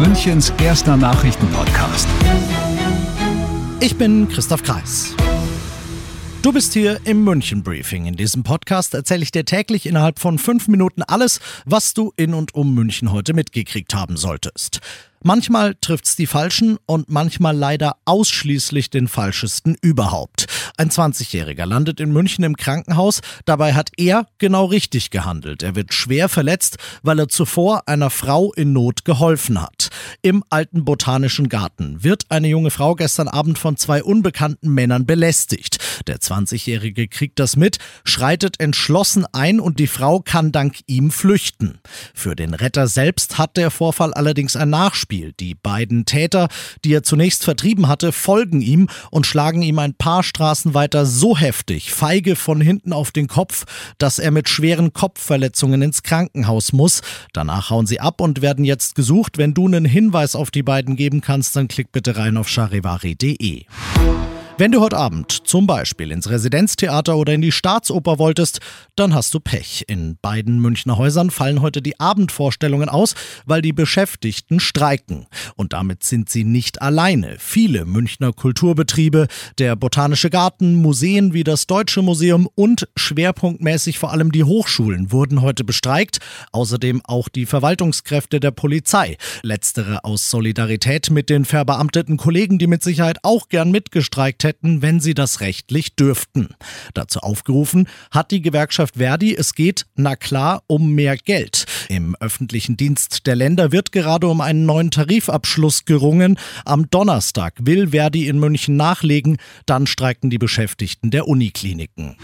Münchens erster Nachrichtenpodcast. Ich bin Christoph Kreis. Du bist hier im München Briefing. In diesem Podcast erzähle ich dir täglich innerhalb von fünf Minuten alles, was du in und um München heute mitgekriegt haben solltest. Manchmal trifft's die Falschen und manchmal leider ausschließlich den Falschesten überhaupt. Ein 20-Jähriger landet in München im Krankenhaus. Dabei hat er genau richtig gehandelt. Er wird schwer verletzt, weil er zuvor einer Frau in Not geholfen hat. Im alten botanischen Garten wird eine junge Frau gestern Abend von zwei unbekannten Männern belästigt. Der 20-Jährige kriegt das mit, schreitet entschlossen ein und die Frau kann dank ihm flüchten. Für den Retter selbst hat der Vorfall allerdings ein Nachspiel. Die beiden Täter, die er zunächst vertrieben hatte, folgen ihm und schlagen ihm ein paar Straßen weiter so heftig, feige von hinten auf den Kopf, dass er mit schweren Kopfverletzungen ins Krankenhaus muss. Danach hauen sie ab und werden jetzt gesucht. Wenn du einen Hinweis auf die beiden geben kannst, dann klick bitte rein auf charivari.de. Wenn du heute Abend zum Beispiel ins Residenztheater oder in die Staatsoper wolltest, dann hast du Pech. In beiden Münchner Häusern fallen heute die Abendvorstellungen aus, weil die Beschäftigten streiken. Und damit sind sie nicht alleine. Viele Münchner Kulturbetriebe, der Botanische Garten, Museen wie das Deutsche Museum und schwerpunktmäßig vor allem die Hochschulen wurden heute bestreikt. Außerdem auch die Verwaltungskräfte der Polizei. Letztere aus Solidarität mit den verbeamteten Kollegen, die mit Sicherheit auch gern mitgestreikt hätten hätten, wenn sie das rechtlich dürften. Dazu aufgerufen hat die Gewerkschaft Verdi, es geht, na klar, um mehr Geld. Im öffentlichen Dienst der Länder wird gerade um einen neuen Tarifabschluss gerungen. Am Donnerstag will Verdi in München nachlegen, dann streiken die Beschäftigten der Unikliniken.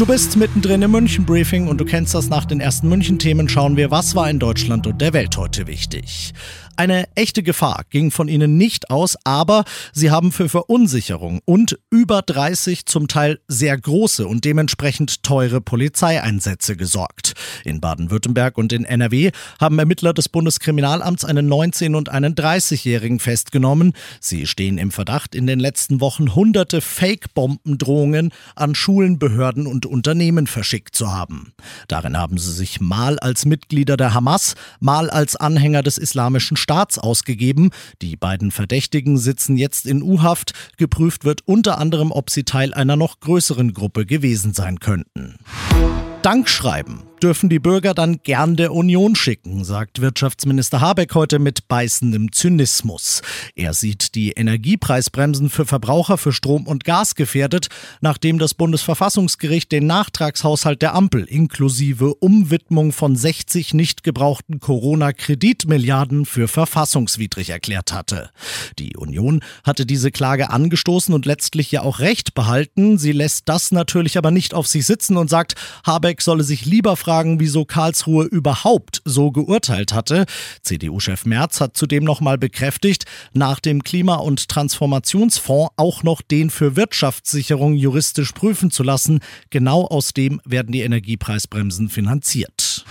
Du bist mittendrin im München-Briefing und du kennst das nach den ersten München-Themen. Schauen wir, was war in Deutschland und der Welt heute wichtig. Eine echte Gefahr ging von ihnen nicht aus, aber sie haben für Verunsicherung und über 30 zum Teil sehr große und dementsprechend teure Polizeieinsätze gesorgt. In Baden-Württemberg und in NRW haben Ermittler des Bundeskriminalamts einen 19- und einen 30-Jährigen festgenommen. Sie stehen im Verdacht, in den letzten Wochen hunderte Fake-Bombendrohungen an Schulen, Behörden und Unternehmen verschickt zu haben. Darin haben sie sich mal als Mitglieder der Hamas, mal als Anhänger des Islamischen Staats ausgegeben. Die beiden Verdächtigen sitzen jetzt in U-Haft. Geprüft wird unter anderem, ob sie Teil einer noch größeren Gruppe gewesen sein könnten. Dankschreiben dürfen die Bürger dann gern der Union schicken, sagt Wirtschaftsminister Habeck heute mit beißendem Zynismus. Er sieht die Energiepreisbremsen für Verbraucher für Strom und Gas gefährdet, nachdem das Bundesverfassungsgericht den Nachtragshaushalt der Ampel inklusive Umwidmung von 60 nicht gebrauchten Corona-Kreditmilliarden für verfassungswidrig erklärt hatte. Die Union hatte diese Klage angestoßen und letztlich ja auch Recht behalten. Sie lässt das natürlich aber nicht auf sich sitzen und sagt, Habeck solle sich lieber fragen, fragen, wieso Karlsruhe überhaupt so geurteilt hatte. CDU-Chef Merz hat zudem nochmal bekräftigt, nach dem Klima- und Transformationsfonds auch noch den für Wirtschaftssicherung juristisch prüfen zu lassen. Genau aus dem werden die Energiepreisbremsen finanziert.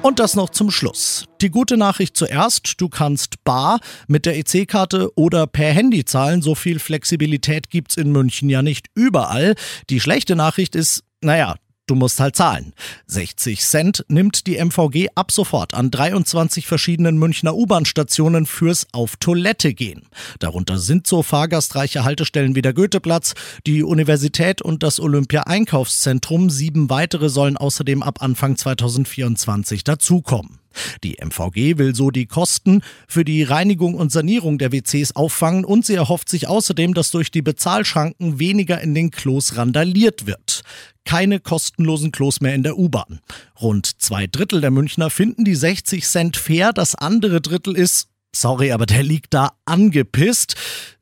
Und das noch zum Schluss. Die gute Nachricht zuerst, du kannst bar mit der EC-Karte oder per Handy zahlen. So viel Flexibilität gibt's in München ja nicht überall. Die schlechte Nachricht ist, naja, Du musst halt zahlen. 60 Cent nimmt die MVG ab sofort an 23 verschiedenen Münchner U-Bahn-Stationen fürs Auf Toilette gehen. Darunter sind so fahrgastreiche Haltestellen wie der Goetheplatz, die Universität und das Olympia-Einkaufszentrum. Sieben weitere sollen außerdem ab Anfang 2024 dazukommen. Die MVG will so die Kosten für die Reinigung und Sanierung der WCs auffangen und sie erhofft sich außerdem, dass durch die Bezahlschranken weniger in den Klos randaliert wird. Keine kostenlosen Klos mehr in der U-Bahn. Rund zwei Drittel der Münchner finden die 60 Cent fair, das andere Drittel ist Sorry, aber der liegt da angepisst.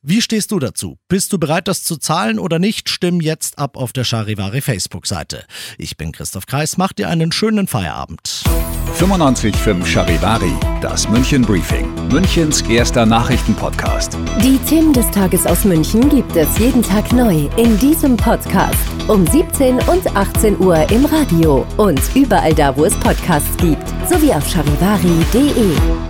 Wie stehst du dazu? Bist du bereit, das zu zahlen oder nicht? Stimm jetzt ab auf der Charivari Facebook-Seite. Ich bin Christoph Kreis, mach dir einen schönen Feierabend. 95.5 Charivari, das München Briefing, Münchens erster Nachrichtenpodcast. Die Themen des Tages aus München gibt es jeden Tag neu in diesem Podcast. Um 17 und 18 Uhr im Radio und überall da, wo es Podcasts gibt, sowie auf charivari.de.